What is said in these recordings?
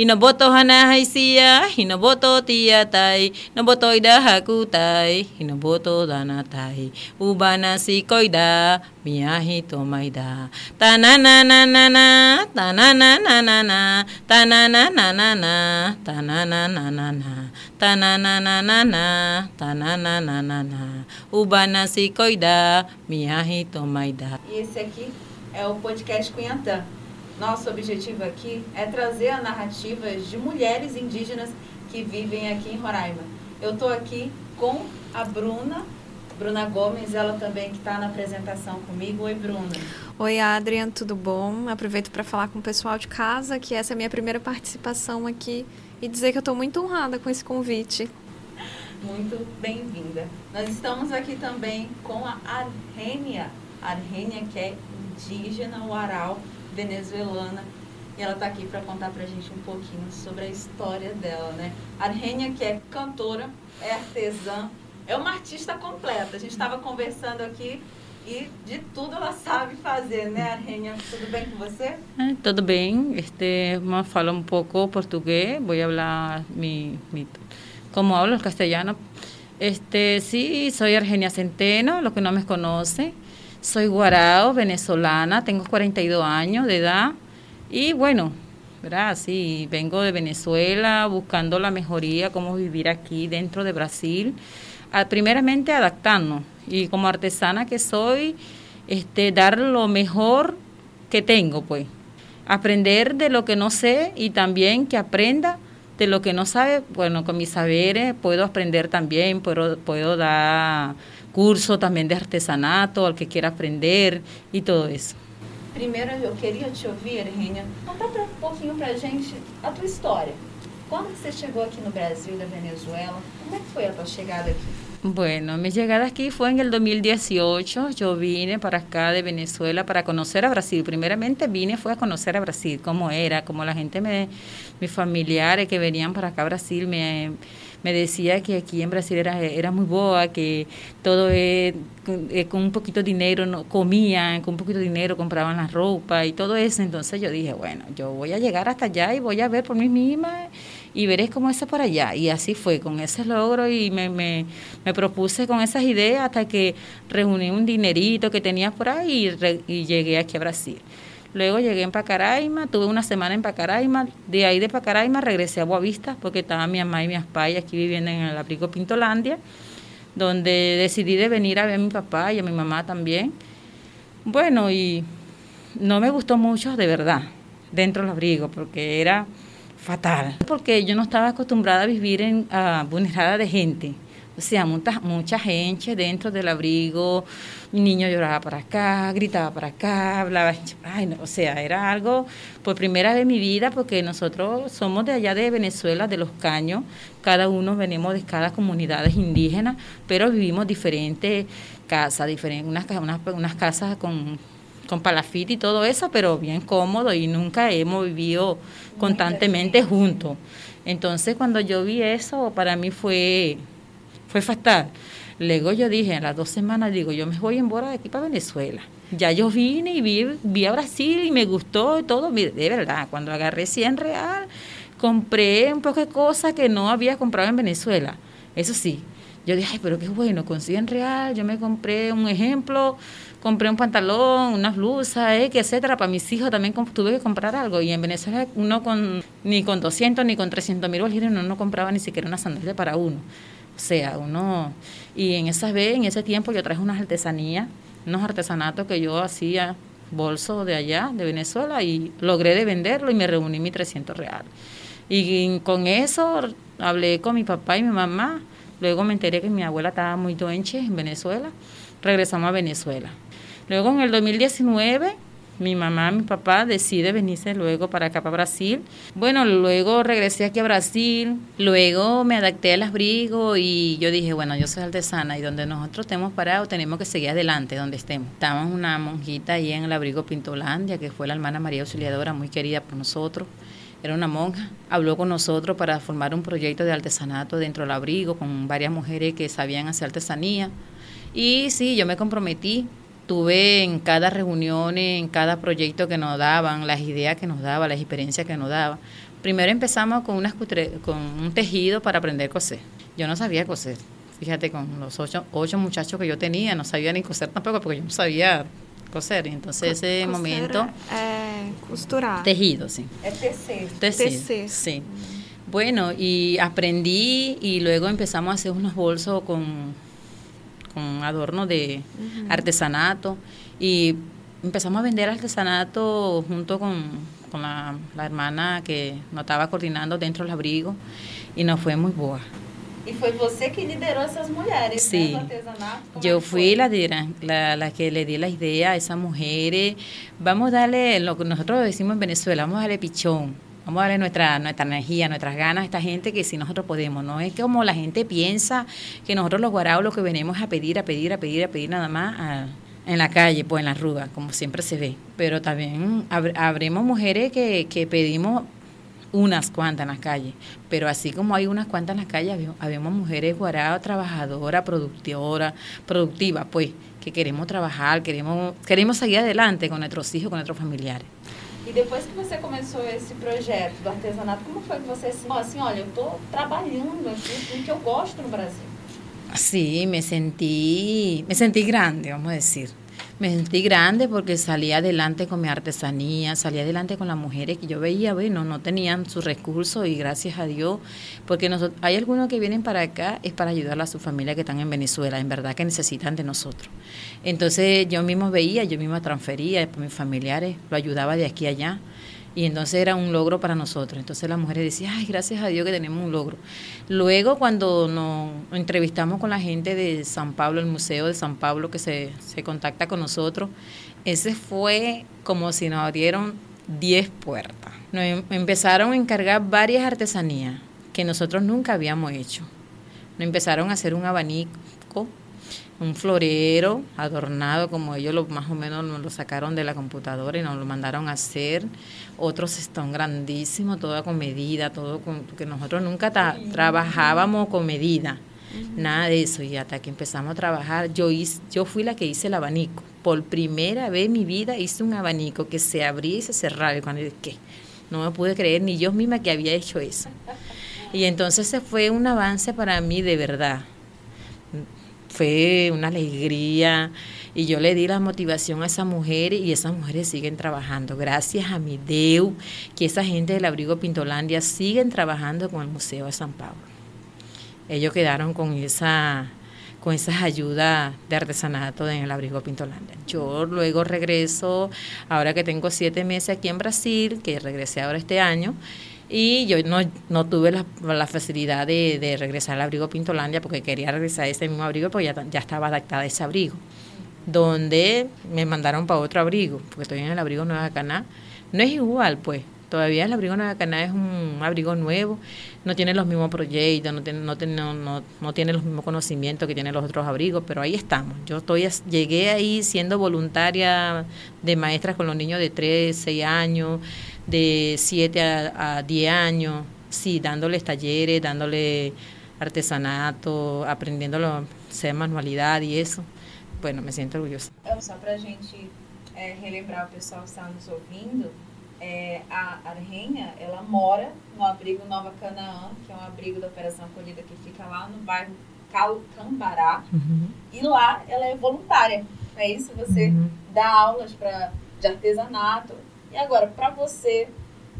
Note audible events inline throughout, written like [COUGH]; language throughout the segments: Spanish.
hinoboto hana haisia, hinoboto tiatai, noboto ida hakutai, hinoboto danatai, ubana sikoida, miyahi tomaida. Tanana na na na, tanana na na na, tanana na na na, tanana na na na, tanana na na na, tanana na na na, ubana sikoida, miyahi tomaida. E esse aqui é o podcast Cunhatã. Nosso objetivo aqui é trazer a narrativas de mulheres indígenas que vivem aqui em Roraima. Eu estou aqui com a Bruna, Bruna Gomes, ela também que está na apresentação comigo. Oi, Bruna. Oi, Adrian, tudo bom? Aproveito para falar com o pessoal de casa que essa é a minha primeira participação aqui e dizer que eu estou muito honrada com esse convite. Muito bem-vinda. Nós estamos aqui também com a Arrênia, Arrênia que é indígena, Uaral, venezuelana. E ela está aqui para contar para a gente um pouquinho sobre a história dela, né? Arrênia, que é cantora, é artesã, é uma artista completa. A gente estava conversando aqui e de tudo ela sabe fazer, né, Arrênia? Tudo bem com você? Eh, Todo bem. Este, más falo un poco portugués. Voy a hablar mi, mi como hablo el castellano. Este, sí, soy Argenia Centeno, los que no me conocen. Soy guarao, venezolana, tengo 42 años de edad. Y bueno, ¿verdad? Sí, vengo de Venezuela buscando la mejoría, cómo vivir aquí dentro de Brasil. Ah, primeramente adaptarnos y como artesana que soy, este, dar lo mejor que tengo, pues. Aprender de lo que no sé y también que aprenda de lo que no sabe. Bueno, con mis saberes puedo aprender también, puedo, puedo dar curso también de artesanato al que quiera aprender y todo eso. Primeiro eu queria te ouvir, Arrênia, contar um pouquinho pra gente a tua história. Quando você chegou aqui no Brasil, da Venezuela? Como é que foi a tua chegada aqui? Bueno, mi llegada aquí fue en el 2018. Yo vine para acá de Venezuela para conocer a Brasil. Primeramente vine fue a conocer a Brasil, cómo era, cómo la gente, me, mis familiares que venían para acá a Brasil me, me decía que aquí en Brasil era, era muy boa, que todo es, con un poquito de dinero no, comían, con un poquito de dinero compraban la ropa y todo eso. Entonces yo dije, bueno, yo voy a llegar hasta allá y voy a ver por mí misma y veré cómo es por allá. Y así fue, con ese logro y me, me, me propuse con esas ideas hasta que reuní un dinerito que tenía por ahí y, re- y llegué aquí a Brasil. Luego llegué en Pacaraima, tuve una semana en Pacaraima, de ahí de Pacaraima regresé a Boavista porque estaban mi mamá y mi papá aquí viviendo en el abrigo Pintolandia, donde decidí de venir a ver a mi papá y a mi mamá también. Bueno, y no me gustó mucho de verdad dentro del abrigo porque era fatal, porque yo no estaba acostumbrada a vivir en ah, vulnerada de gente. O sea, mucha, mucha gente dentro del abrigo, mi niño lloraba para acá, gritaba para acá, hablaba, ay, no, o sea, era algo por primera vez en mi vida, porque nosotros somos de allá de Venezuela, de los caños, cada uno venimos de cada comunidad indígena, pero vivimos diferentes casas, diferentes, unas, unas, unas casas con con y todo eso, pero bien cómodo y nunca hemos vivido constantemente juntos. Entonces cuando yo vi eso, para mí fue, fue fatal. Luego yo dije, a las dos semanas, digo, yo me voy embora de aquí para Venezuela. Ya yo vine y vi, vi a Brasil y me gustó y todo. De verdad, cuando agarré 100 real, compré un poco de cosas que no había comprado en Venezuela. Eso sí, yo dije, ay, pero qué bueno, con 100 real, yo me compré un ejemplo, compré un pantalón, unas blusas, X, etcétera, para mis hijos también tuve que comprar algo. Y en Venezuela uno con, ni con 200 ni con 300 mil bolívares uno no compraba ni siquiera una sandalia para uno. O sea, uno... Y en esa vez, en ese tiempo yo traje unas artesanías, unos artesanatos que yo hacía bolso de allá, de Venezuela, y logré de venderlo y me reuní mis 300 reales. Y con eso hablé con mi papá y mi mamá. Luego me enteré que mi abuela estaba muy doente en Venezuela. Regresamos a Venezuela. Luego en el 2019 mi mamá, mi papá decide venirse luego para acá, para Brasil. Bueno, luego regresé aquí a Brasil, luego me adapté al abrigo y yo dije, bueno, yo soy artesana y donde nosotros estemos parados tenemos que seguir adelante donde estemos. Estábamos una monjita ahí en el abrigo Pintolandia, que fue la hermana María Auxiliadora, muy querida por nosotros. Era una monja, habló con nosotros para formar un proyecto de artesanato dentro del abrigo con varias mujeres que sabían hacer artesanía. Y sí, yo me comprometí tuve en cada reunión, en cada proyecto que nos daban, las ideas que nos daban, las experiencias que nos daban, Primero empezamos con, unas con un tejido para aprender a coser. Yo no sabía coser. Fíjate, con los ocho, ocho muchachos que yo tenía, no sabía ni coser tampoco porque yo no sabía coser. Y entonces ese momento... Eh, costurar. Tejido, sí. Tecer. Tecer, sí. Bueno, y aprendí y luego empezamos a hacer unos bolsos con, con adorno de artesanato y empezamos a vender artesanato junto con, con la, hermana que nos estaba coordinando dentro del abrigo y nos fue muy boa. Y fue você que lideró a esas mujeres sí. Yo fui la, la, la, que le di la idea a esas mujeres. Vamos a darle lo que nosotros decimos en Venezuela, vamos a darle pichón. Vamos a darle nuestra, nuestra energía, nuestras ganas a esta gente que si nosotros podemos. No es como la gente piensa que nosotros los guaraos lo que venimos a pedir, a pedir, a pedir, a pedir nada más. En la calle, pues en la ruga, como siempre se ve. Pero también habremos mujeres que, que pedimos unas cuantas en las calles, pero así como hay unas cuantas en las calles, habemos mujeres guaradas, trabajadoras, productivas, pues, que queremos trabajar, queremos, queremos seguir adelante con nuestros hijos, con nuestros familiares. E depois que você começou esse projeto do artesanato, como foi que você se assim, olha, eu estou trabalhando aqui com o que eu gosto no Brasil? Sí, me sentí, me sentí grande, vamos decir. Me sentí grande porque salí adelante con mi artesanía, salí adelante con las mujeres que yo veía, bueno, no tenían sus recursos y gracias a Dios, porque nosotros, hay algunos que vienen para acá, es para ayudar a su familia que están en Venezuela, en verdad que necesitan de nosotros. Entonces yo mismo veía, yo mismo transfería mis familiares, lo ayudaba de aquí a allá. Y entonces era un logro para nosotros. Entonces las mujeres decían, ay, gracias a Dios que tenemos un logro. Luego cuando nos entrevistamos con la gente de San Pablo, el Museo de San Pablo que se, se contacta con nosotros, ese fue como si nos abrieron 10 puertas. Nos em, empezaron a encargar varias artesanías que nosotros nunca habíamos hecho. Nos empezaron a hacer un abanico un florero adornado como ellos lo, más o menos nos lo sacaron de la computadora y nos lo mandaron a hacer. Otros están grandísimos, todo con medida, todo con, porque nosotros nunca trabajábamos con medida, nada de eso. Y hasta que empezamos a trabajar, yo, hice, yo fui la que hice el abanico. Por primera vez en mi vida hice un abanico que se abría y se cerraba. Y cuando ¿qué? No me pude creer ni yo misma que había hecho eso. Y entonces se fue un avance para mí de verdad fue una alegría y yo le di la motivación a esas mujeres y esas mujeres siguen trabajando. Gracias a mi Deu, que esa gente del abrigo Pintolandia siguen trabajando con el Museo de San Pablo. Ellos quedaron con esa con esas ayudas de artesanato en el abrigo Pintolandia. Yo luego regreso, ahora que tengo siete meses aquí en Brasil, que regresé ahora este año, y yo no, no tuve la, la facilidad de, de, regresar al abrigo Pintolandia porque quería regresar a ese mismo abrigo porque ya, ya estaba adaptada a ese abrigo. Donde me mandaron para otro abrigo, porque estoy en el abrigo Nueva Caná. No es igual, pues. Todavía el abrigo Nueva Caná es un abrigo nuevo, no tiene los mismos proyectos, no tiene, no, no, no, tiene los mismos conocimientos que tienen los otros abrigos, pero ahí estamos. Yo estoy llegué ahí siendo voluntaria de maestras con los niños de 3, 6 años, de 7 a, 10 años, sí, dándoles talleres, dándole artesanato, aprendiendo a hacer manualidad y eso. Bueno, me siento orgullosa. Só para a gente é, relembrar o pessoal que está nos ouvindo, é, a Arrenha, ela mora no abrigo Nova Canaã, que é um abrigo da Operação Acolhida que fica lá no bairro Calcambará. Uhum. E lá ela é voluntária. É isso? Você uhum. dá aulas pra, de artesanato e agora, para você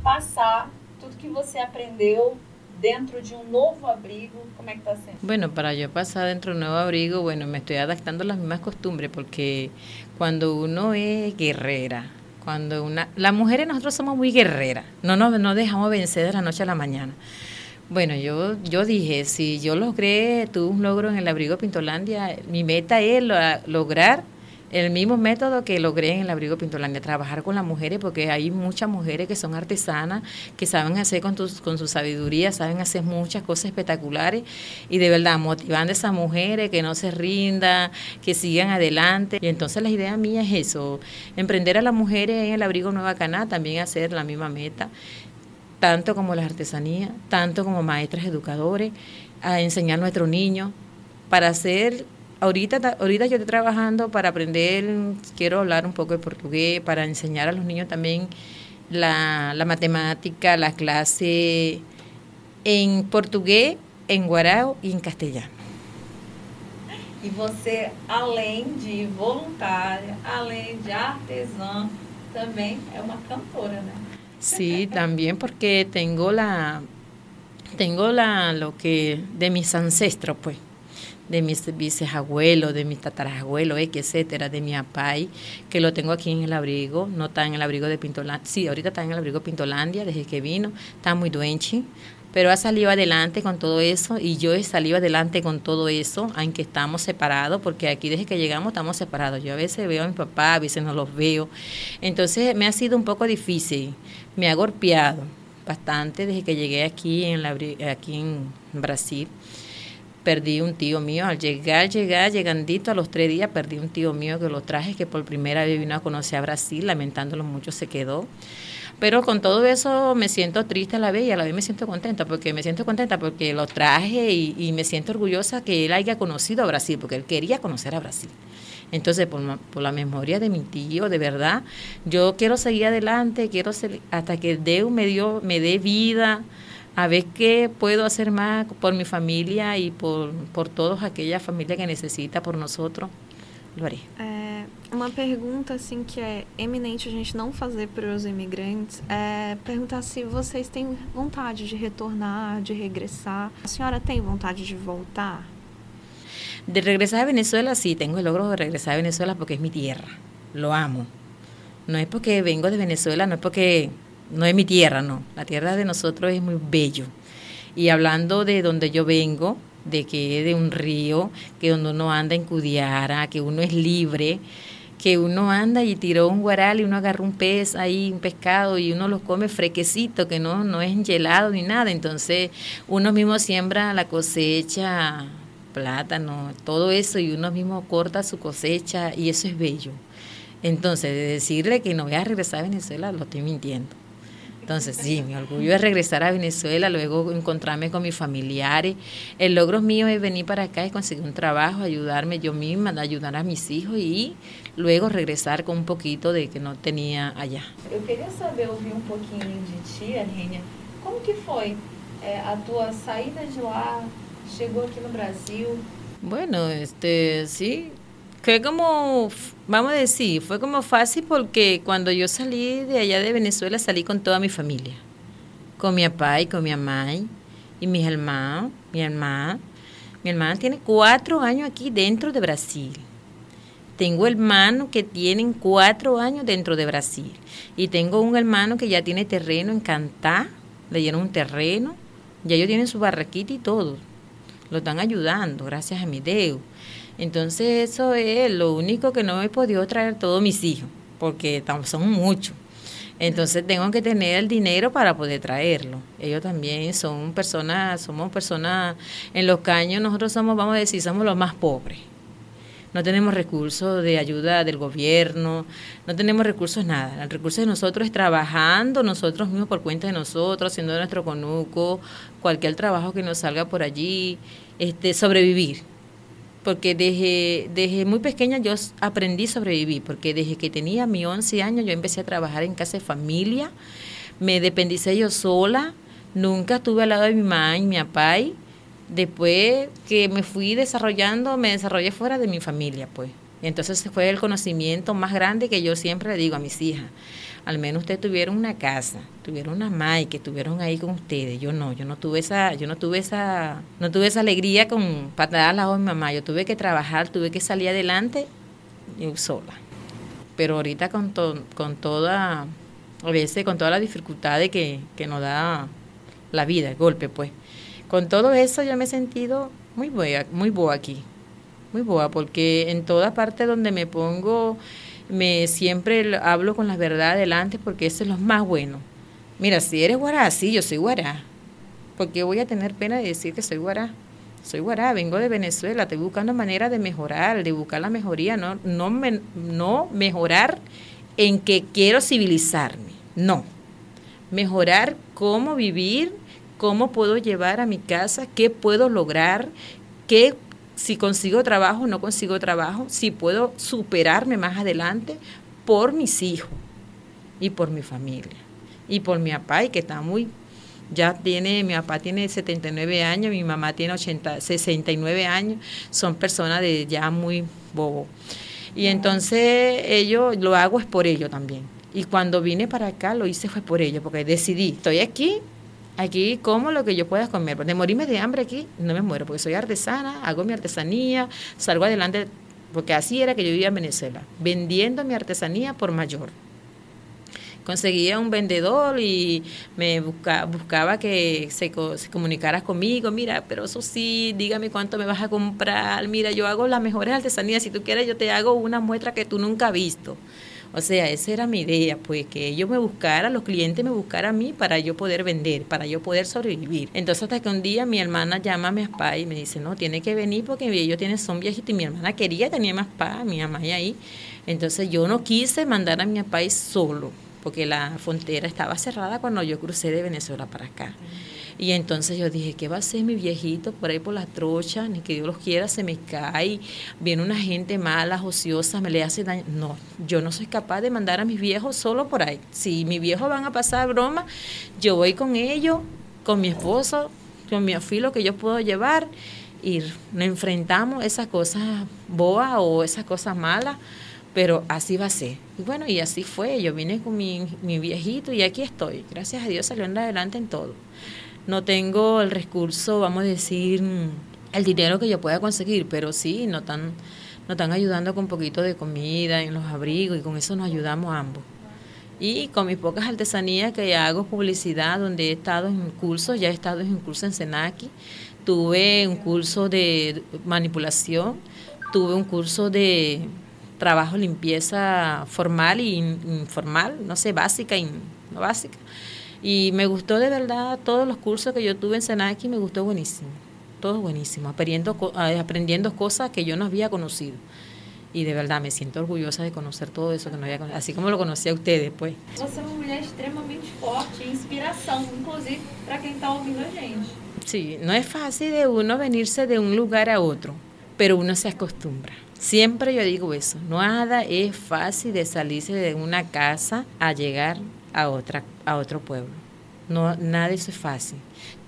passar tudo que você aprendeu dentro de un nuevo abrigo, ¿cómo está siendo? Bueno, para yo pasar dentro de un nuevo abrigo, bueno, me estoy adaptando a las mismas costumbres porque cuando uno es guerrera, cuando una... Las mujeres nosotros somos muy guerreras, no nos no dejamos vencer de la noche a la mañana. Bueno, yo, yo dije, si yo logré, tuve un logro en el abrigo Pintolandia, mi meta es lograr el mismo método que logré en el abrigo Pintolandia, trabajar con las mujeres, porque hay muchas mujeres que son artesanas, que saben hacer con, con su sabiduría, saben hacer muchas cosas espectaculares y de verdad motivando a esas mujeres que no se rindan, que sigan adelante. Y entonces la idea mía es eso, emprender a las mujeres en el abrigo Nueva Caná, también hacer la misma meta, tanto como las artesanías, tanto como maestras educadores, a enseñar a nuestros niños para hacer ahorita, ahorita yo estoy trabajando para aprender, quiero hablar un poco de portugués, para enseñar a los niños también la, la matemática, la clase em português, em guarau e em castelhano. E você, além de voluntária, além de artesã, também é uma cantora, né? Sí, también porque tengo la tengo la lo que de mis ancestros, pues, de mis bisabuelos, de mis tatarabuelos, etcétera, de mi apay, que lo tengo aquí en el abrigo, no está en el abrigo de Pintolandia, sí, ahorita está en el abrigo Pintolandia desde que vino, está muy duenchi, pero ha salido adelante con todo eso y yo he salido adelante con todo eso, aunque estamos separados, porque aquí desde que llegamos estamos separados. Yo a veces veo a mi papá, a veces no los veo. Entonces me ha sido un poco difícil, me ha golpeado bastante desde que llegué aquí en, la, aquí en Brasil. Perdí un tío mío, al llegar, llegar, llegandito a los tres días, perdí un tío mío que lo traje, que por primera vez vino a conocer a Brasil, lamentándolo mucho se quedó. Pero con todo eso me siento triste a la vez y a la vez me siento contenta, porque me siento contenta porque lo traje y, me siento orgullosa que él haya conocido a Brasil, porque él quería conocer a Brasil. Entonces, por, la memoria de mi tío, de verdad, yo quiero seguir adelante, quiero ser, hasta que Dios me, dio, me dé vida, a ver qué puedo hacer más por mi familia y por, por toda aquella familia que necesita por nosotros. Lo haré. Uma pergunta assim que é eminente a gente não fazer para os imigrantes é perguntar se vocês têm vontade de retornar, de regressar. A senhora tem vontade de voltar? De regresar a Venezuela, sí, tengo el logro de regresar a Venezuela porque es mi tierra. Lo amo. No es porque vengo de Venezuela, no es porque no es mi tierra, no. La tierra de nosotros es muy bello. Y hablando de donde yo vengo, de que es de un río, que donde uno anda en Cudiara, que uno es libre, que uno anda y tiró un guaral y uno agarra un pez ahí, un pescado y uno lo come frequecito, que no, no es gelado ni nada. Entonces uno mismo siembra la cosecha, plátano, todo eso y uno mismo corta su cosecha y eso es bello. Entonces, de decirle que no voy a regresar a Venezuela, lo estoy mintiendo. Entonces, sí, mi orgullo es regresar a Venezuela, luego encontrarme con mis familiares. El logro mío es venir para acá y conseguir un trabajo, ayudarme yo misma, ayudar a mis hijos y luego regresar con un poquito de que no tenía allá. Eu queria saber, ouvir um pouquinho de ti, Arrênia. Como que foi é, a tua saída de lá? Chegou aqui no Brasil? Bueno, este, sí, fue como, vamos a decir, fue como fácil porque cuando yo salí de allá de Venezuela salí con toda mi familia, con mi papá y con mi mamá y mis hermanos, mi hermana. Mi hermana tiene cuatro años aquí dentro de Brasil. Tengo hermanos que tienen cuatro años dentro de Brasil. Y tengo un hermano que ya tiene terreno en Cantá, le dieron un terreno, ya ellos tienen su barraquita y todo. Lo están ayudando, gracias a mi Dios. Entonces eso es lo único que no he podido traer todos mis hijos, porque son muchos. Entonces tengo que tener el dinero para poder traerlo. Ellos también son personas, somos personas, en los caños nosotros somos, vamos a decir, somos los más pobres. No tenemos recursos de ayuda del gobierno, no tenemos recursos nada. El recurso de nosotros es trabajando nosotros mismos por cuenta de nosotros, haciendo nuestro conuco, cualquier trabajo que nos salga por allí, este, sobrevivir porque desde, desde muy pequeña yo aprendí a sobrevivir, porque desde que tenía mis 11 años yo empecé a trabajar en casa de familia, me dependicé yo sola, nunca estuve al lado de mi mamá y mi papá. Después que me fui desarrollando, me desarrollé fuera de mi familia, pues. entonces fue el conocimiento más grande que yo siempre le digo a mis hijas al menos ustedes tuvieron una casa, tuvieron una madre que estuvieron ahí con ustedes. Yo no, yo no tuve esa, yo no tuve esa, no tuve esa alegría con para al lado de mi mamá. Yo tuve que trabajar, tuve que salir adelante yo sola. Pero ahorita con con toda, a veces con todas las dificultades que, que nos da la vida, el golpe, pues. Con todo eso yo me he sentido muy boa, muy boa aquí, muy boa, porque en toda parte donde me pongo me siempre hablo con la verdad adelante porque eso es lo más bueno. Mira, si eres guará, sí, yo soy guará. Porque voy a tener pena de decir que soy guará. Soy guará, vengo de Venezuela, estoy buscando manera de mejorar, de buscar la mejoría, no, no, no mejorar en que quiero civilizarme, no. Mejorar cómo vivir, cómo puedo llevar a mi casa, qué puedo lograr, qué si consigo trabajo o no consigo trabajo, si puedo superarme más adelante por mis hijos y por mi familia. Y por mi papá, y que está muy ya tiene, mi papá tiene 79 años, mi mamá tiene 80, 69 años, son personas de ya muy bobo. Y entonces ellos, lo hago es por ello también. Y cuando vine para acá lo hice fue por ello, porque decidí, estoy aquí, aquí como lo que yo pueda comer. De morirme de hambre aquí, no me muero, porque soy artesana, hago mi artesanía, salgo adelante, porque así era que yo vivía en Venezuela, vendiendo mi artesanía por mayor conseguía un vendedor y me buscaba que se, se, comunicara conmigo, mira, pero eso sí, dígame cuánto me vas a comprar, mira, yo hago las mejores artesanías, si tú quieres yo te hago una muestra que tú nunca has visto. O sea, esa era mi idea, pues que ellos me buscaran, los clientes me buscaran a mí para yo poder vender, para yo poder sobrevivir. Entonces hasta que un día mi hermana llama a mi papá y me dice, no, tiene que venir porque ellos tienen, son viejitos y mi hermana quería, tenía más papá, mi mamá y ahí. Entonces yo no quise mandar a mi papá solo porque la frontera estaba cerrada cuando yo crucé de Venezuela para acá. Y entonces yo dije, ¿qué va a hacer mi viejito por ahí por las trochas? Ni que Dios los quiera, se me cae, viene una gente mala, ociosa, me le hace daño. No, yo no soy capaz de mandar a mis viejos solo por ahí. Si mis viejos van a pasar broma, yo voy con ellos, con mi esposo, con mi afilo que yo puedo llevar y nos enfrentamos esas cosas boas o esas cosas malas pero así va a ser. Y bueno, y así fue. Yo vine con mi, mi viejito y aquí estoy. Gracias a Dios salió adelante en todo. No tengo el recurso, vamos a decir, el dinero que yo pueda conseguir, pero sí, no están, no están ayudando con un poquito de comida en los abrigos y con eso nos ayudamos ambos. Y con mis pocas artesanías que hago publicidad, donde he estado en cursos, ya he estado en un curso en Senaki, tuve un curso de manipulación, tuve un curso de trabajo limpieza formal y informal, no sé, básica y no básica. Y me gustó de verdad todos los cursos que yo tuve en Senaki, me gustó buenísimo, todo buenísimo, aprendiendo, aprendiendo cosas que yo no había conocido. Y de verdad me siento orgullosa de conocer todo eso que no había conocido, así como lo conocí a ustedes, pues. Você é uma mulher extremamente forte, inspiração, inclusive para quem está ouvindo a gente. Sí, no es fácil de uno venirse de un lugar a otro, pero uno se acostumbra. Siempre yo digo eso, nada es fácil de salirse de una casa a llegar a otra a otro pueblo. No nada de eso es fácil.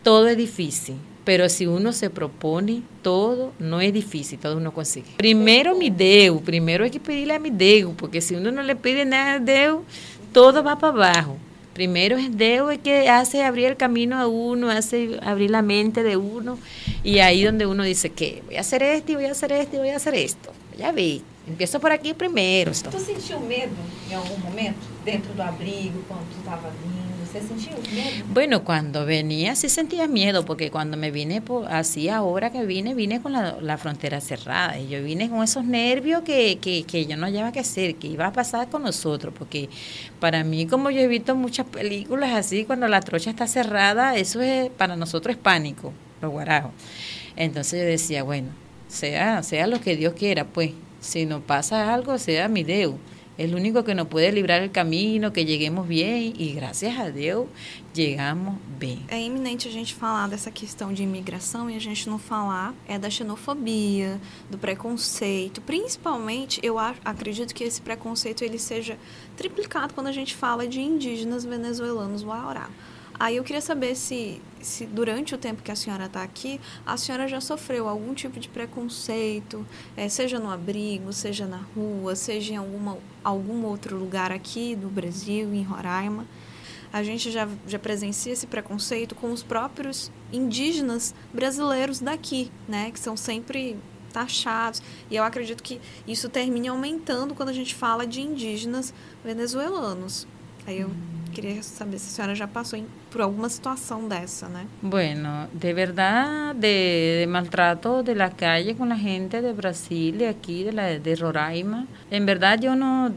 Todo es difícil, pero si uno se propone, todo no es difícil, todo uno consigue. Primero mi Deus, primero hay que pedirle a mi Deus, porque si uno no le pide nada a Deus, todo va para abajo. Primero es Deus el que hace abrir el camino a uno, hace abrir la mente de uno, y ahí donde uno dice que voy a hacer esto y voy a hacer esto y voy a hacer esto. Já vi. Empiezo por. Tu sentiu medo em algum momento dentro do abrigo quando estava vindo? Bueno, cuando venía sí sentía miedo porque cuando me vine por, así ahora que vine, vine con la, la frontera cerrada y yo vine con esos nervios que, que, que yo no hallaba que hacer, que iba a pasar con nosotros, porque para mí como yo he visto muchas películas así, cuando la trocha está cerrada, eso es para nosotros es pánico, los guarajos. Entonces yo decía, bueno, sea, sea lo que Dios quiera, pues. Si nos pasa algo, sea mi Deus. Es lo único que nos puede librar el camino, que lleguemos bem e graças a Deus chegamos bem. É iminente a gente falar dessa questão de imigração e a gente não falar é da xenofobia, do preconceito. Principalmente, eu acredito que esse preconceito ele seja triplicado quando a gente fala de indígenas venezuelanos Waorá. Aí eu queria saber se, se durante o tempo que a senhora está aqui, a senhora já sofreu algum tipo de preconceito, é, seja no abrigo, seja na rua, seja em alguma, algum outro lugar aqui do Brasil, em Roraima. A gente já, já presencia esse preconceito com os próprios indígenas brasileiros daqui, né? Que são sempre taxados. E eu acredito que isso termine aumentando quando a gente fala de indígenas venezuelanos. Aí eu queria saber se a senhora já passou em, por alguma situação dessa? Bueno, de verdade, de, de maltrato de la calle com a gente de Brasil e aqui de, la, de Roraima. Em verdade, eu não,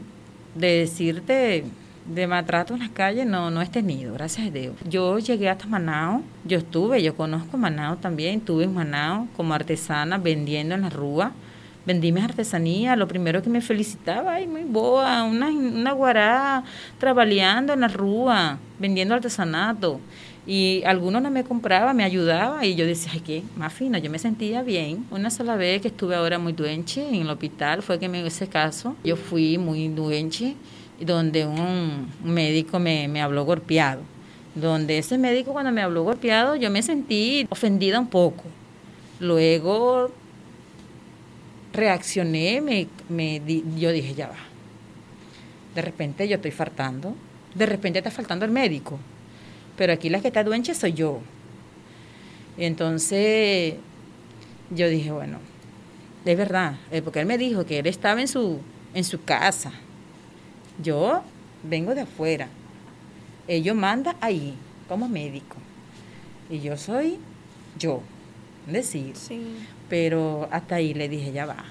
de decirte de maltrato en las calles no, no he tenido, gracias a Dios. Yo llegué hasta Manao, yo estuve, yo conozco Manao también, estuve en Manao como artesana vendiendo en la rúa vendí mis artesanías, lo primero que me felicitaba, ay, muy boa, una, una guará trabajando en la rúa, vendiendo artesanato. Y algunos no me compraba, me ayudaba y yo decía, ay, qué, más fina, yo me sentía bien. Una sola vez que estuve ahora muy duenche en el hospital, fue que me ese caso, yo fui muy duenche donde un médico me, me habló golpeado. Donde ese médico cuando me habló golpeado yo me sentí ofendida un poco. Luego reaccioné, me, me yo dije, ya va. De repente yo estoy faltando, de repente está faltando el médico, pero aquí la que está duenche soy yo. Entonces yo dije, bueno, es verdad, eh, porque él me dijo que él estaba en su, en su casa. Yo vengo de afuera. Ellos manda ahí como médico. Y yo soy yo, decir. Sí. Pero hasta ahí le dije, ya va.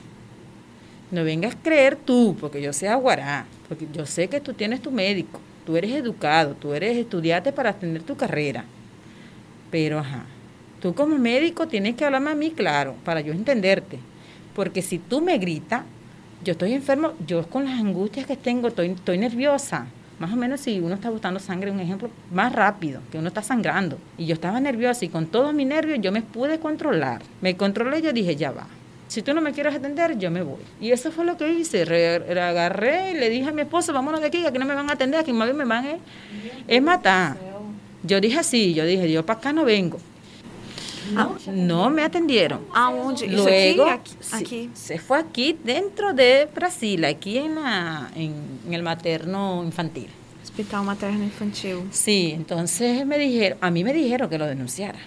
No vengas a creer tú, porque yo sé aguará, porque yo sé que tú tienes tu médico, tú eres educado, tú eres estudiante para tener tu carrera. Pero, ajá, tú como médico tienes que hablarme a mí claro, para yo entenderte. Porque si tú me gritas, yo estoy enfermo, yo con las angustias que tengo, estoy, estoy nerviosa. Más o menos si uno está botando sangre, un ejemplo más rápido, que uno está sangrando. Y yo estaba nerviosa y con todos mis nervios yo me pude controlar. Me controlé y yo dije, ya va. Si tú no me quieres atender, yo me voy. Y eso fue lo que hice. agarré y le dije a mi esposo, vámonos de aquí, que no me van a atender, que más bien me van a es matar. Yo dije así, yo dije, yo para acá no vengo. No, me atendieron. Aonde? Luego, aquí, Se fue aquí dentro de Brasil, aquí en, la, en, el materno infantil. Hospital materno infantil. Sí, entonces me dijeron, a mí me dijeron que lo denunciara.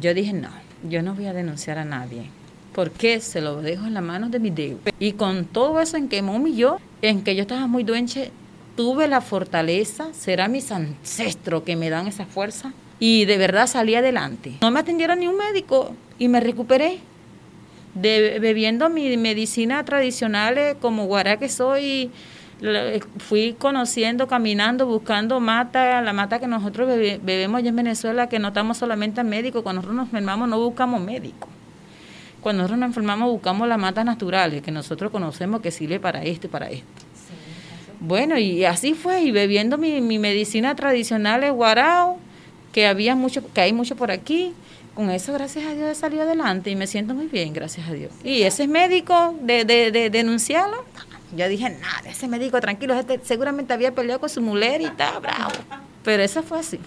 Yo dije, no, yo no voy a denunciar a nadie. porque Se lo dejo en las manos de mi Dios. Y con todo eso en que me humilló, en que yo estaba muy duenche, tuve la fortaleza, será mis ancestros que me dan esa fuerza y de verdad salí adelante. No me atendieron ni un médico y me recuperé. De, bebiendo mi medicina tradicional como guará que soy, fui conociendo, caminando, buscando mata, la mata que nosotros bebemos allá en Venezuela, que no estamos solamente en médico, cuando nosotros nos enfermamos no buscamos médico. Cuando nosotros nos enfermamos buscamos las matas naturales que nosotros conocemos que sirve para esto y para esto. Bueno, y así fue, y bebiendo mi, mi medicina tradicional, es guarao, que había mucho, que hay mucho por aquí. Con eso, gracias a Dios, he salido adelante y me siento muy bien, gracias a Dios. Y ese médico de, de, de denunciarlo, yo dije, nada, ese médico tranquilo, este seguramente había peleado con su mujer y está bravo. Pero eso fue así.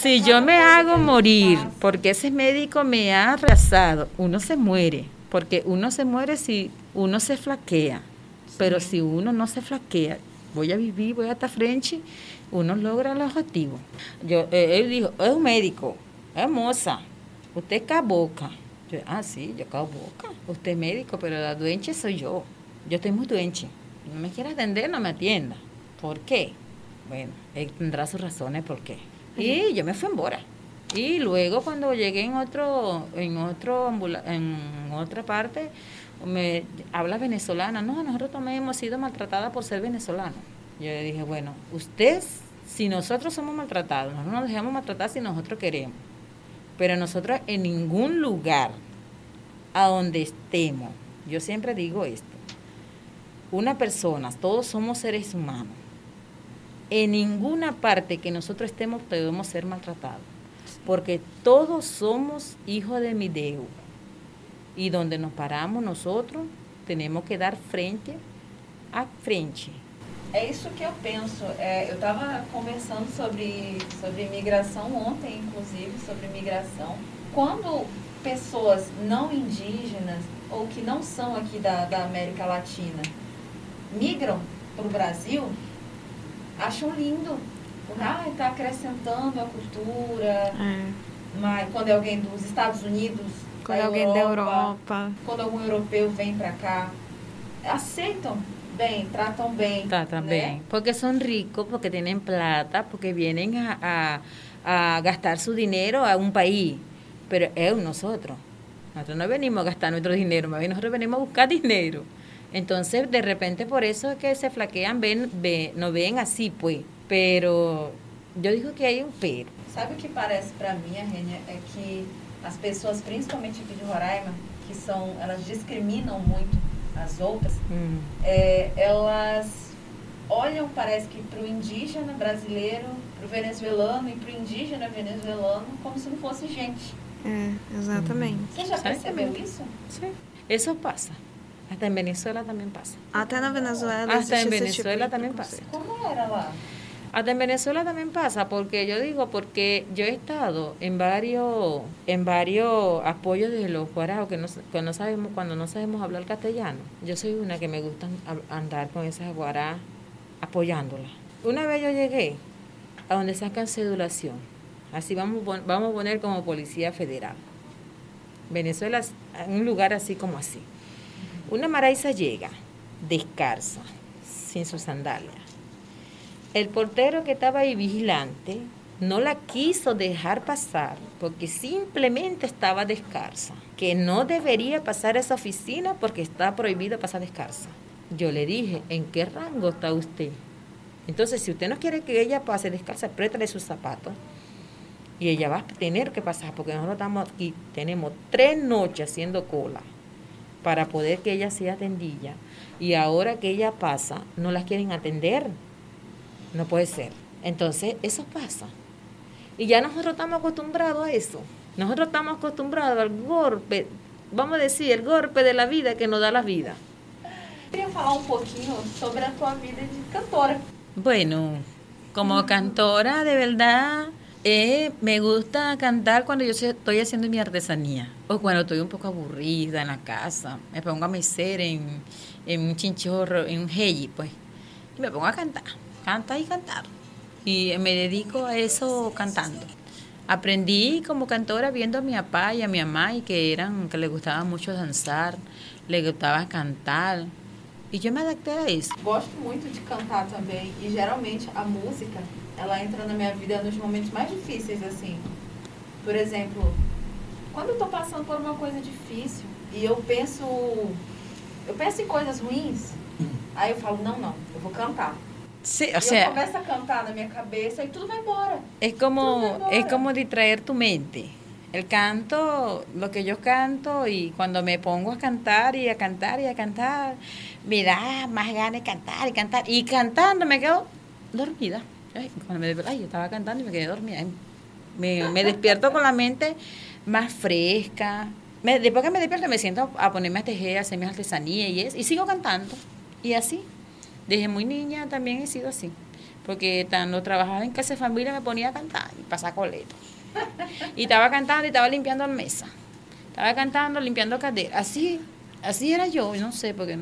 Si yo me hago morir porque ese médico me ha arrasado, uno se muere, porque uno se muere si uno se flaquea, pero si uno no se flaquea, voy a vivir, voy a estar frente uno logra el objetivo. Yo, eh, él dijo, es un médico, es moza, usted es boca. Yo, ah, sí, yo boca. Usted es médico, pero la duenche soy yo. Yo estoy muy duenche. No me quiere atender, no me atienda. ¿Por qué? Bueno, él tendrá sus razones por qué. Y yo me fui en Bora. Y luego cuando llegué en otro, en otro en otra parte, me habla venezolana. No, nosotros también hemos sido maltratadas por ser venezolanos. Yo le dije, bueno, usted, si nosotros somos maltratados, no nos dejamos maltratar si nosotros queremos, pero nosotros en ningún lugar a donde estemos, yo siempre digo esto, una persona, todos somos seres humanos, en ninguna parte que nosotros estemos debemos ser maltratados, porque todos somos hijos de mi Dios, y donde nos paramos nosotros tenemos que dar frente a frente É isso que eu penso. É, eu estava conversando sobre, sobre imigração ontem, inclusive, sobre imigração. Quando pessoas não indígenas ou que não são aqui da, da América Latina migram para o Brasil, acham lindo. Ah, está acrescentando a cultura. É. Mas quando é alguém dos Estados Unidos, quando é alguém Europa, da Europa, quando algum europeu vem para cá, aceitam Bien, tratan bien. Tratan bien, porque son ricos, porque tienen plata, porque vienen a, a, gastar su dinero a un país, pero es nosotros. Nosotros no venimos a gastar nuestro dinero, más bien nosotros venimos a buscar [LAUGHS] dinero. Entonces, de repente, por eso es que se flaquean, ven, ven, no ven así, pues. Pero yo digo que hay un pero. Sabe o que parece para mí, Renia, é que as pessoas, principalmente aqui de Roraima, que são, elas discriminam muito as outras, hum. é, elas olham, parece que para o indígena brasileiro, para o venezuelano e para o indígena venezuelano como se não fosse gente. É, exatamente. Você já percebeu isso? Sim. Isso passa. Hasta en Venezuela también pasa. Até na Venezuela existe esse tipo Venezuela también pasa. preconceito. Como era lá? Hasta en Venezuela también pasa, porque yo digo, porque yo he estado en varios, en varios apoyos de los guaraos que no, sabemos, cuando no sabemos hablar castellano. Yo soy una que me gusta andar con esas guarás apoyándolas. Una vez yo llegué a donde sacan cedulación, así vamos, vamos a poner como policía federal. Venezuela es un lugar así como así. Una maraiza llega descalza, sin sus sandalias. El portero que estaba ahí vigilante no la quiso dejar pasar porque simplemente estaba descalza, que no debería pasar a esa oficina porque está prohibido pasar descalza. Yo le dije, ¿en qué rango está usted? Entonces, si usted no quiere que ella pase descalza, préstale sus zapatos. Y ella va a tener que pasar porque nosotros estamos aquí, tenemos tres noches haciendo cola para poder que ella sea atendida. Y ahora que ella pasa, no las quieren atender. No puede ser. Entonces, eso pasa. Y ya nosotros estamos acostumbrados a eso. Nosotros estamos acostumbrados al golpe, vamos a decir, el golpe de la vida que nos da la vida. Queria falar um pouquinho sobre a tua vida de cantora. Bueno, como cantora, de verdad, eh, me gusta cantar cuando yo estoy haciendo mi artesanía o cuando estoy un poco aburrida en la casa. Me pongo a mecer en, en un chinchorro, en un hey, pues, y me pongo a cantar, cantar y cantar. Y me dedico a eso cantando. Aprendí como cantora viendo a mi papá y a mi mamá y que eran que les gustaba mucho danzar, les gustaba cantar. E eu me adaptei a isso. Gosto muito de cantar também e geralmente a música, ela entra na minha vida nos momentos mais difíceis assim. Por exemplo, quando eu tô passando por uma coisa difícil e eu penso eu penso em coisas ruins, aí eu falo, não, não, eu vou cantar. Sí, e o eu sea, começo a cantar na minha cabeça e tudo vai embora. es como, adoras. como distraer tu mente. El canto, lo que yo canto y cuando me pongo a cantar y a cantar y a cantar, me da más ganas de cantar y cantar. Y cantando me quedo dormida. Ay, cuando me ay, yo estaba cantando y me quedé dormida. Me, me [LAUGHS] despierto con la mente más fresca. Me- después que me despierto me siento a ponerme a tejer, a hacer mis artesanías y, es, y sigo cantando. Y así. Desde muy niña también he sido así. Porque cuando trabajaba en casa de familia me ponía a cantar y pasar coleto. Y estaba cantando y estaba limpiando mesa. Estaba cantando, limpiando cadera. Así, así era yo, no sé, porque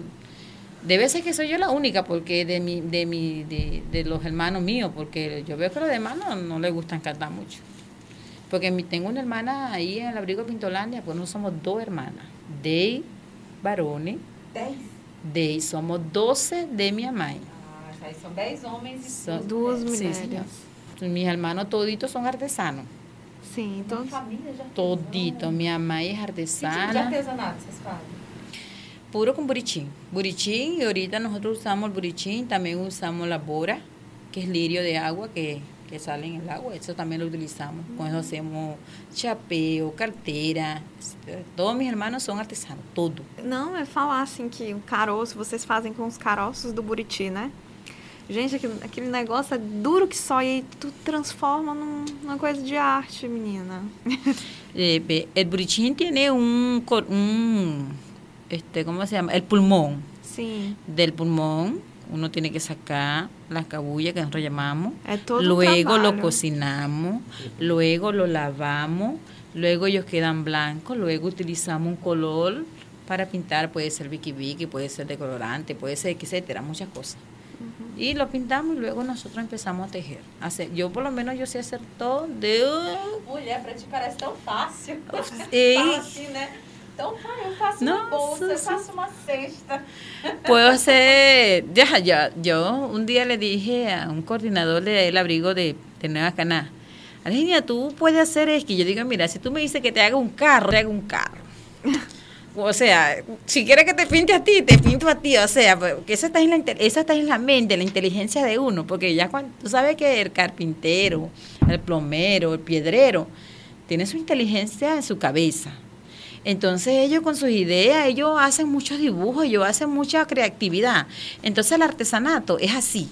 debe ser que soy yo la única, porque de mi, de mi, de, de los hermanos míos, porque yo veo que los demás no, no les gustan cantar mucho. Porque mi- tengo una hermana ahí en el abrigo Pintolandia, pues nosotros somos dos hermanas, de varones, 10. de somos 12 de mi mamá. Ah, aí são 10 homens e São Duas Sí, mulheres. señor. Mis hermanos toditos son artesanos. Sim, Então, todos. família artesão. Todito. Minha mãe é Que tipo de artesana. artesanato vocês fazem? Puro con burichín. Burichín, y ahorita nosotros usamos el burichín, también usamos la bora, que es lirio de agua que, que sale en el agua, eso también lo utilizamos. Con eso hacemos chapeo, carteira. Todos mis hermanos son artesanos, todo. Não, é falar assim que o caroço, vocês fazem com os caroços do Buriti, né? Gente, aquele, aquele negócio é duro que só e tu transforma num- numa coisa de arte, menina. [LAUGHS] Eh, ve, el burichín tiene un, cor- un, este, ¿cómo se llama? El pulmón. Sim. Del pulmón uno tiene que sacar la cabulla que nosotros llamamos. Luego lo cocinamos, luego lo lavamos, luego ellos quedan blancos, luego utilizamos un color para pintar, puede ser Vicky Vicky, puede ser decolorante, puede ser etcétera, muchas cosas. Y lo pintamos y luego nosotros empezamos a tejer. Hacer, yo por lo menos yo sé hacer todo de Mulher, pra ti parece tão fácil. [LAUGHS] Assim, né? Então, pai, eu faço uma Nossa, bolsa, eu sim. faço uma cesta. Puedo hacer, ya, ya, yo un día le dije a un coordinador del abrigo de, de Nueva Caná, Argenia, tú puedes hacer esto. Y yo digo, mira, si tú me dices que te haga un carro, te hago un carro. [LAUGHS] O sea, si quieres que te pinte a ti, te pinto a ti. O sea, porque esa está en la, esa está en la mente, la inteligencia de uno. Porque ya cuando, tú sabes que el carpintero, el plomero, el piedrero, tiene su inteligencia en su cabeza. Entonces ellos con sus ideas, ellos hacen muchos dibujos, ellos hacen mucha creatividad. Entonces el artesanato es así.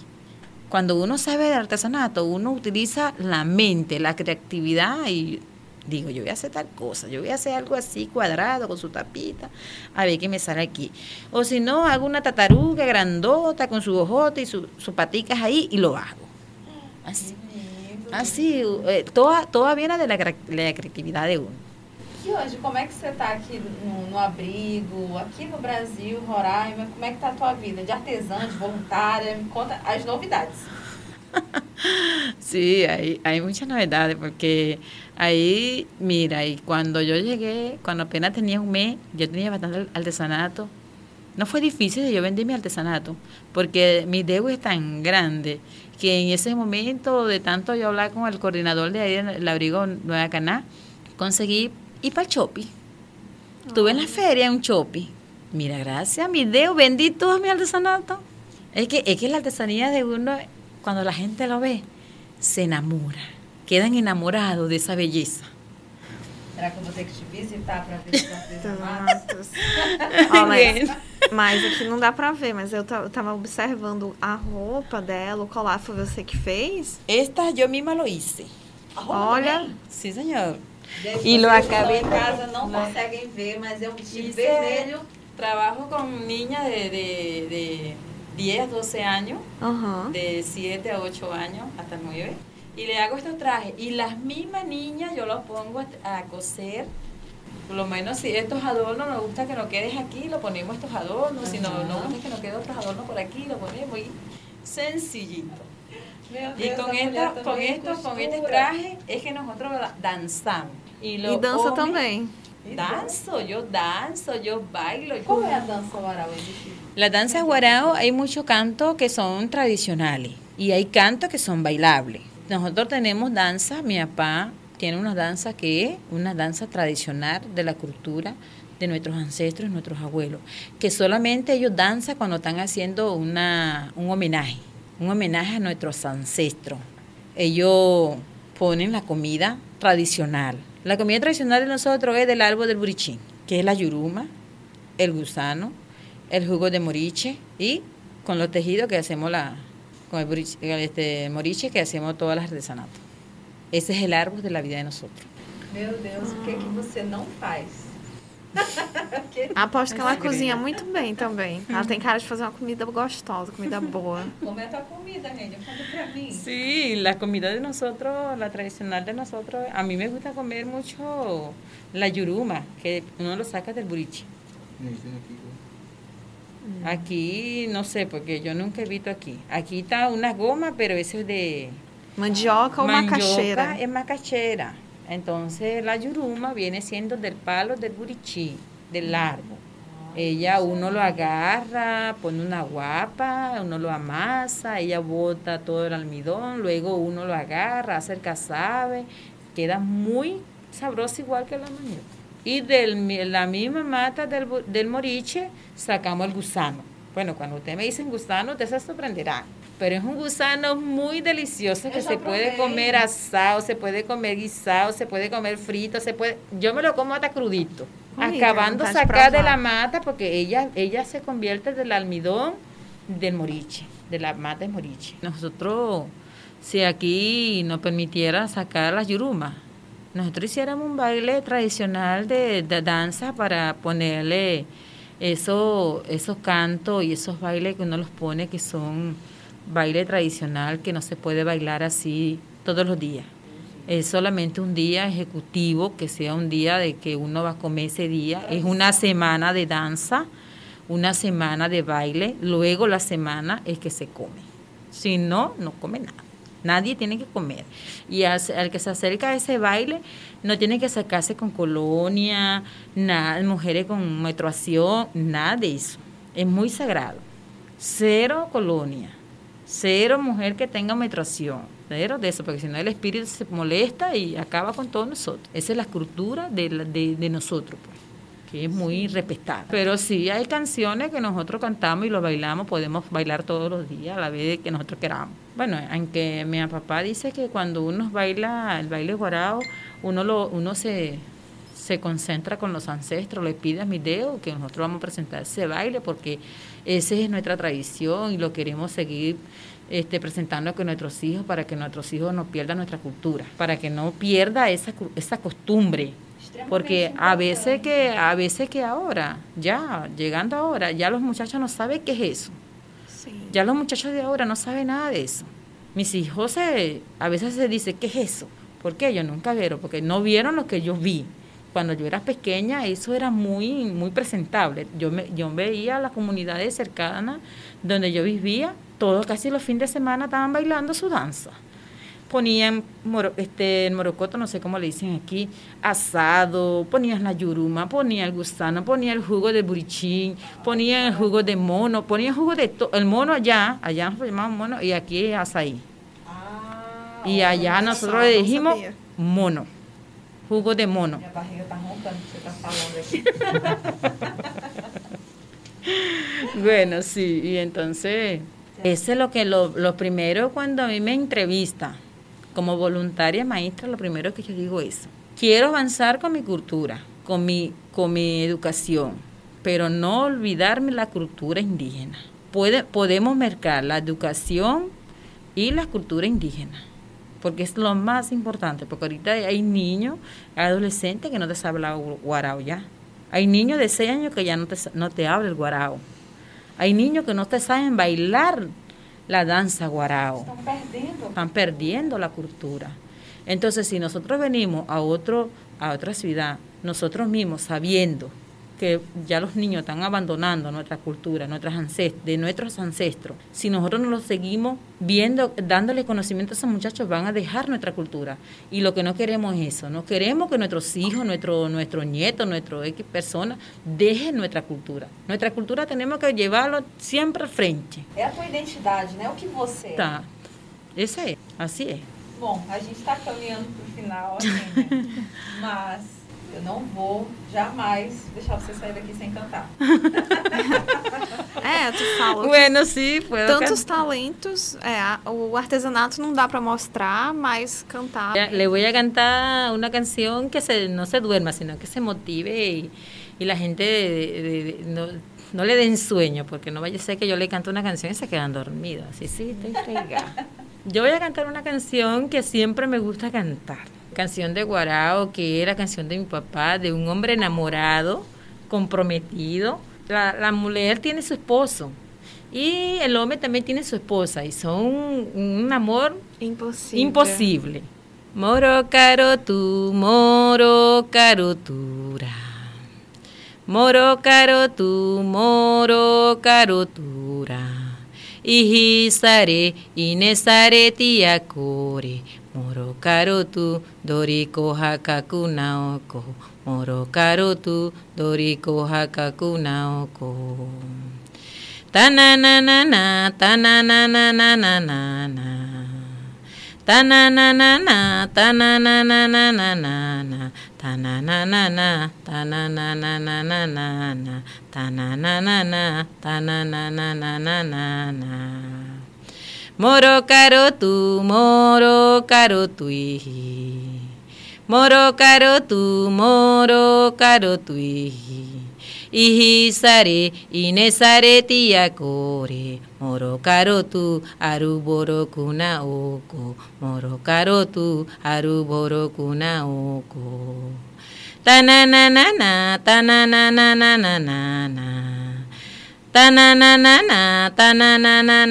Cuando uno sabe de artesanato, uno utiliza la mente, la creatividad y Digo, yo voy a hacer tal cosa, yo voy a hacer algo así cuadrado con su tapita, a ver qué me sale aquí. O si no, hago una tataruga grandota con su ojote y sus su paticas ahí y lo hago. Así. Así, eh, toda, toda viene de la, la creatividad de uno. E hoje, como é que você está aqui no, no, abrigo, aqui no Brasil, Roraima? Como é que está a tua vida de artesã, de voluntária? Me conta as novidades. [LAUGHS] Sí, hay, muchas novedades porque ahí, mira, y cuando yo llegué, cuando apenas tenía un mes, yo tenía bastante artesanato. No fue difícil yo vendí mi artesanato porque mi deuda es tan grande que en ese momento de tanto yo hablar con el coordinador de ahí el abrigo Nueva Caná, conseguí ir para el Chopi. Estuve en la feria un Chopi. Mira, gracias, mi dedo, vendí todo mi artesanato. Es que, es que la artesanía de uno cuando la gente lo ve, se enamora. Quedan enamorados de esa belleza. Será que eu vou ter que te visitar para ver os artesanatos? mas, mas aqui não dá para ver, mas eu estava observando a roupa dela, o colar foi você que fez? Esta eu mesma lo hice. Olha. Sim, senhor. E lo acabei em casa não conseguem ver, mas é um vestido vermelho. Trabalho com niñas de, de, de 10, 12 años, de 7 a 8 años hasta 9, y le hago estos trajes. Y las mismas niñas yo los pongo a, coser. Por lo menos si estos adornos nos gusta que no quedes aquí, lo ponemos estos adornos. Si no nos gusta que no quede otros adornos por aquí, lo ponemos. Y sencillito. Y con, esta, con, esto, con este traje es que nosotros danzamos. Y, lo y danza también. Danzo, yo danzo, yo bailo. ¿Cómo es la danza guarao? La danza guarao hay muchos cantos que son tradicionales y hay cantos que son bailables. Nosotros tenemos danza, mi papá tiene una danza que es una danza tradicional de la cultura de nuestros ancestros, nuestros abuelos, que solamente ellos danzan cuando están haciendo una, un homenaje, un homenaje a nuestros ancestros. Ellos ponen la comida tradicional, la comida tradicional de nosotros es del árbol del burichín, que es la yuruma, el gusano, el jugo de moriche y con los tejidos que hacemos la, con el este, moriche que hacemos todas las artesanatos. Ese es el árbol de la vida de nosotros. Meu Deus, o que, que você? Aposto que ela cozinha muito bem também. Ela tem cara de fazer uma comida gostosa, comida boa. [LAUGHS] Como é a tua comida, Reina? Conta pra mim. Sí, la comida de nosotros, la tradicional de nosotros, a mí me gusta comer mucho la yuruma, que uno lo saca del buriche. Aquí no sé, porque yo nunca he visto aquí. Aquí está una goma, pero eso es de... Mandioca o macaxeira? Es macaxeira. Entonces la yuruma viene siendo del palo del burichí, del árbol. Ella uno lo agarra, pone una guapa, uno lo amasa, ella bota todo el almidón, luego uno lo agarra, hace el casabe, queda muy sabroso igual que la manioca. Y de la misma mata del, del moriche sacamos el gusano. Bueno, cuando usted me dicen gusano, usted se sorprenderá. Pero es un gusano muy delicioso que se puede comer asado, se puede comer guisado, se puede comer frito, se puede... Yo me lo como hasta crudito, acabando sacar de la mata porque ella, ella se convierte del almidón del moriche, de la mata de moriche. Nosotros, si aquí nos permitiera sacar las yurumas, nosotros hiciéramos un baile tradicional de, de danza para ponerle eso, esos cantos y esos bailes que uno los pone que son baile tradicional que no se puede bailar así todos los días. Es solamente un día ejecutivo, que sea un día de que uno va a comer ese día. Es una semana de danza, una semana de baile, luego la semana es que se come. Si no, no come nada. Nadie tiene que comer. Y al, que se acerca a ese baile, no tiene que sacarse con colonia, nada, mujeres con menstruación, nada de eso. Es muy sagrado. Cero colonia Cero mujer que tenga menstruación. Cero de eso, porque si no el espíritu se molesta y acaba con todos nosotros. Esa es la cultura de, de, de nosotros, pues, que es muy respetada. Pero sí hay canciones que nosotros cantamos y lo bailamos, podemos bailar todos los días a la vez que nosotros queramos. Bueno, aunque mi papá dice que cuando uno baila el baile guarao, uno, lo, uno se, se concentra con los ancestros, le pide a mi dedo que nosotros vamos a presentar ese baile porque esa es nuestra tradición y lo queremos seguir este, presentando con nuestros hijos para que nuestros hijos no pierdan nuestra cultura, para que no pierda esa, esa costumbre. Porque a veces que a veces que ahora, ya llegando ahora, ya los muchachos no saben qué es eso. Ya los muchachos de ahora no saben nada de eso. Mis hijos se, a veces se dice, ¿qué es eso? ¿Por qué? Yo nunca vieron, porque no vieron lo que yo vi. Cuando yo era pequeña, eso era muy, muy presentable. Yo, me, yo veía las comunidades cercanas donde yo vivía, todos casi los fines de semana estaban bailando su danza. Ponían este, el morocoto, no sé cómo le dicen aquí, asado, ponían la yuruma, ponían el gusano, ponían el jugo de burichín, ponían el jugo de mono, ponían jugo de todo. El mono allá, allá nos llamamos mono y aquí es azaí. Ah, y allá nosotros le dijimos mono, jugo de mono. [LAUGHS] bueno, sí, y entonces ese es lo que lo, lo primero cuando a mí me entrevista como voluntaria maestra, lo primero que yo digo es, quiero avanzar con mi cultura, con mi, con mi educación, pero no olvidarme la cultura indígena. Puede, podemos mercar la educación y la cultura indígena, porque es lo más importante, porque ahorita hay niños, adolescentes que no te saben hablar guarao ya. Hay niños de 6 años que ya no te, no te hablan el guarao. Hay niños que no te saben bailar la danza guarao. Están perdiendo. Están perdiendo la cultura. Entonces, si nosotros venimos a otro a otra ciudad, nosotros mismos sabiendo que ya los niños están abandonando nuestra cultura, nuestras de nuestros ancestros. Si nosotros no los seguimos viendo, dándole conocimiento a esos muchachos, van a dejar nuestra cultura. Y lo que no queremos es eso. No queremos que nuestros hijos, nuestros nuestro nietos, nuestros X personas dejen nuestra cultura. Nuestra cultura tenemos que llevarlo siempre al frente. Es tu identidad, ¿no? O que você Tá. Esse é, assim é. Bom, a gente está caminhando para o final, [LAUGHS] assim, mas eu não vou jamais deixar você sair daqui sem cantar. [LAUGHS] é, tu fala. Bueno, sim, foi Tantos talentos, é, o artesanato não dá para mostrar, mas cantar. Le voy a cantar una canción que se, no se duerma, sino que se motive y, y la gente de, de, de, no, no, le den sueño, porque no vaya a ser que yo le canto una canción y se quedan dormidos. Así sí, estoy fregada. [LAUGHS] Yo voy a cantar una canción que siempre me gusta cantar canción de Guarao, que era canción de mi papá, de un hombre enamorado, comprometido. La, la mujer tiene su esposo y el hombre también tiene su esposa y son un, un amor imposible. imposible. Moro caro tu, moro caro tura. Moro caro tu, moro caro tura. Ihisare, inesare. Moro karotu dori doriko hakaku naoko. Moro karotu dori doriko hakaku naoko. Ta na na na, na ta na na na na na na. ta na na na, na ta na na na na na na. ta na na na, ta na na na na na na. ta na na na, tana na na na na na na. Moro caro tu, moro caro tu Moro caro tu, moro caro tu Ihi sare, ine sare tia kore. Moro caro tu, aruboro kuna oko. Moro caro tu, aruboro kuna oko. Tananana, tananana, Tananana, tananana,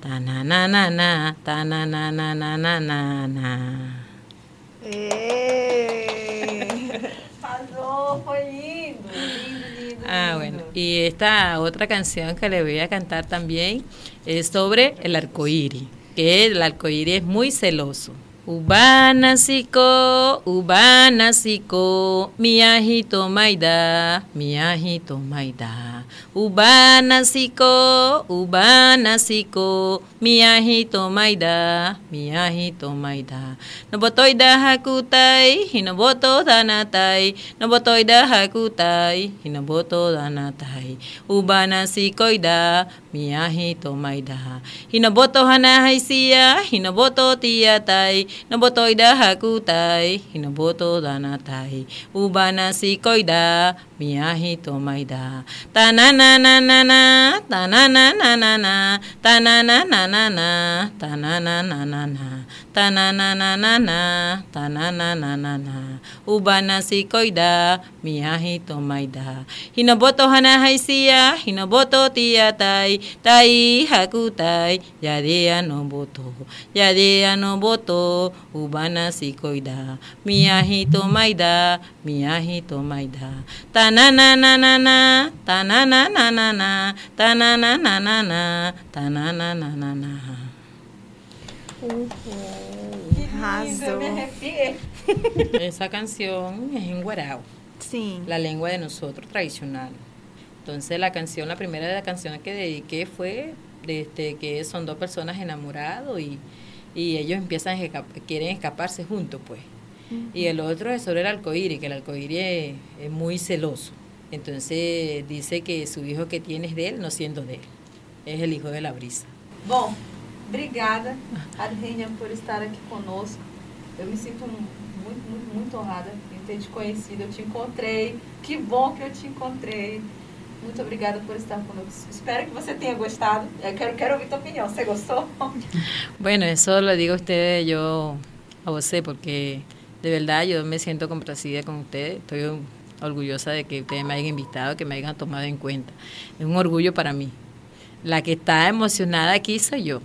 tananana, tananana. Arrasou, [LAUGHS] foi lindo, lindo, lindo. Ah, bueno. Y esta otra canción que le voy a cantar también es sobre el arcoíris, que el arcoíris es muy celoso. Ubanasiko, ubanasiko, miyahito maida, miyahito maida. Ubanasiko, ubanasiko, miyahito maida, miyahito maida. Nabotoy dahakutay, hinaboto danatay, nabotoy dahakutay, hinaboto danatay. Ubanasikoy da, miyahito maida. Hinaboto hanahay siya, hinaboto tiyatay, Nobotoy ida hakutai, hinoboto da natai, ubanasi koida, miahi tomaida. da. Ta na na na na na, ta na na na na na, ta ubanasi koida, miahi tomaida. Hinoboto hana haisia, hinoboto tiatai, tai hakutai, yadea no boto, yadea no. Ubana sikoida, miahi tomaida. Tanananana, tanananana, tanananana, tanananana. Que lindo, Arrasou. eu me arrepiei. Esa canción es en guarao. Sim. la lengua de nosotros tradicional. Entonces la canción, la primera de las canciones que dediqué fue de este, que son dos personas enamorados y, y ellos empiezan a quieren escaparse juntos pues. Y el otro es sobre el arcoíris, que el arcoíris es, es muy celoso. Entonces dice que su hijo que tiene es de él, no siendo de él. Es el hijo de la brisa. Bom, obrigada, Arrênia, por estar aqui conosco. Eu me sinto muito, muito, muito honrada em ter te conhecido. Eu te encontrei. Que bom que eu te encontrei. Muito obrigada por estar conosco. Espero que você tenha gostado. Eu quero, quero ouvir tua opinião. Você gostou? [LAUGHS] Bueno, eso lo digo a ustedes, yo a usted, porque de verdad yo me siento complacida con ustedes. Estoy orgullosa de que ustedes me hayan invitado, que me hayan tomado en cuenta. Es un orgullo para mí. La que está emocionada aquí soy yo.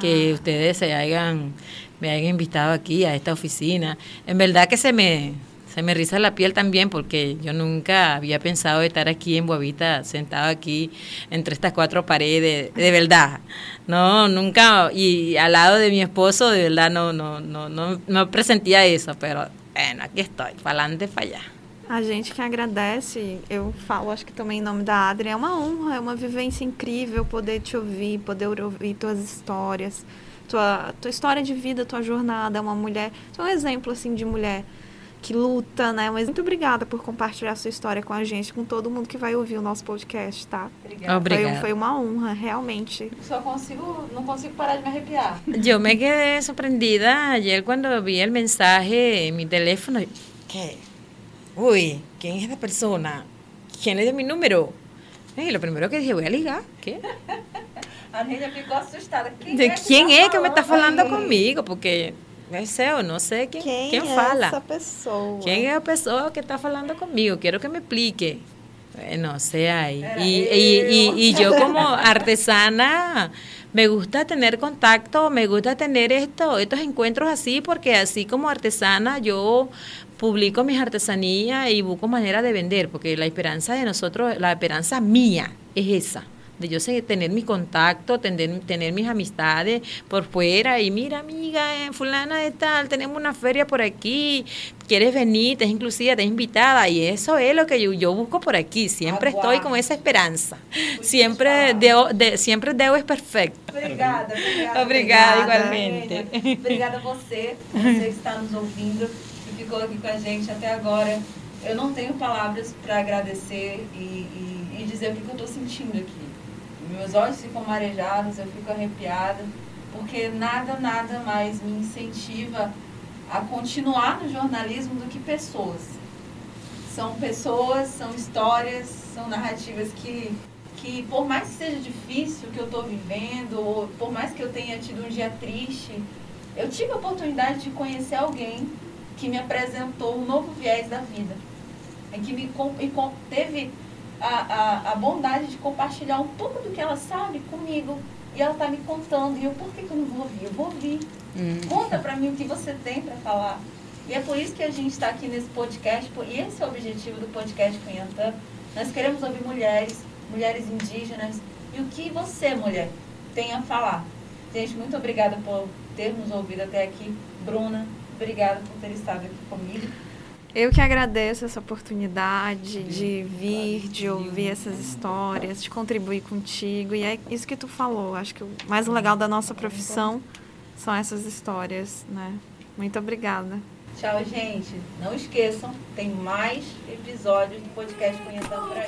Que Ah. ustedes se hayan, me hayan invitado aquí a esta oficina. En verdad que se me, se me riza la piel también porque yo nunca había pensado estar aquí en Boavita, sentado aquí entre estas cuatro paredes, de verdad. No, nunca, y al lado de mi esposo, de verdad no, no, no, no, no presentía eso, pero bueno, estoy, para adelante, para allá. A gente que agradece, eu falo, acho que também em nome da Adri, é uma honra, é uma vivência incrível poder te ouvir, poder ouvir tuas histórias, tua, tua história de vida, tua jornada, uma mulher, tu é um exemplo assim de mulher que luta, né? Mas muito obrigada por compartilhar sua história com a gente, com todo mundo que vai ouvir o nosso podcast, tá? Obrigada. Obrigada. Foi, foi uma honra, realmente. Só consigo, não consigo parar de me arrepiar. Yo me quedé sorprendida ayer cuando vi el mensaje en mi teléfono. ¿Qué? Uy, ¿quién es esta persona? ¿Quién le dio mi número? Y lo primero que dije, voy a ligar. ¿Qué? [LAUGHS] A Arrênia ficou assustada. Quem ¿De é que quién tá es que me está falando hablando aí? Conmigo? Porque no sé o no sé quién, quién fala. pessoa? ¿Quién es la persona que está hablando conmigo? Quiero que me explique. Bueno, o sea, y, y, y- y- y yo eu. como artesana me gusta tener contacto, me gusta tener esto, estos encuentros así, porque así como artesana yo publico mis artesanías y busco manera de vender, porque la esperanza de nosotros, la esperanza mía es esa de yo sé tener mi contacto, tener, tener mis amistades por fuera y mira amiga, eh, fulana de tal, tenemos una feria por aquí, quieres venir, te es inclusiva, te es invitada y eso es lo que yo, yo busco por aquí, siempre Aguarde. estoy con esa esperanza, siempre deu, de, siempre deu es perfecto. Obrigada, [LAUGHS] obrigada. Obrigada, igualmente. Obrigada a você, você que está nos ouvindo, que ficou aqui com a gente até agora. Eu não tenho palavras para agradecer e, e- e dizer o que eu estou sentindo aqui. Meus olhos ficam marejados, eu fico arrepiada, porque nada, nada mais me incentiva a continuar no jornalismo do que pessoas. São pessoas, são histórias, são narrativas que, que por mais que seja difícil o que eu estou vivendo, ou por mais que eu tenha tido um dia triste, eu tive a oportunidade de conhecer alguém que me apresentou um novo viés da vida. E que me e teve a, a, a bondade de compartilhar um pouco do que ela sabe comigo. E ela está me contando. E eu, por que, que eu não vou ouvir? Eu vou ouvir. Conta pra mim o que você tem pra falar. E é por isso que a gente está aqui nesse podcast, e esse é o objetivo do podcast Cunhantã. Nós queremos ouvir mulheres, mulheres indígenas, e o que você, mulher, tem a falar. Gente, muito obrigada por ter nos ouvido até aqui. Bruna, obrigada por ter estado aqui comigo. Eu que agradeço essa oportunidade de vir, de ouvir essas histórias, de contribuir contigo. E é isso que tu falou. Acho que o mais legal da nossa profissão são essas histórias, né? Muito obrigada. Tchau, gente. Não esqueçam, tem mais episódios do podcast Conhecendo por aí.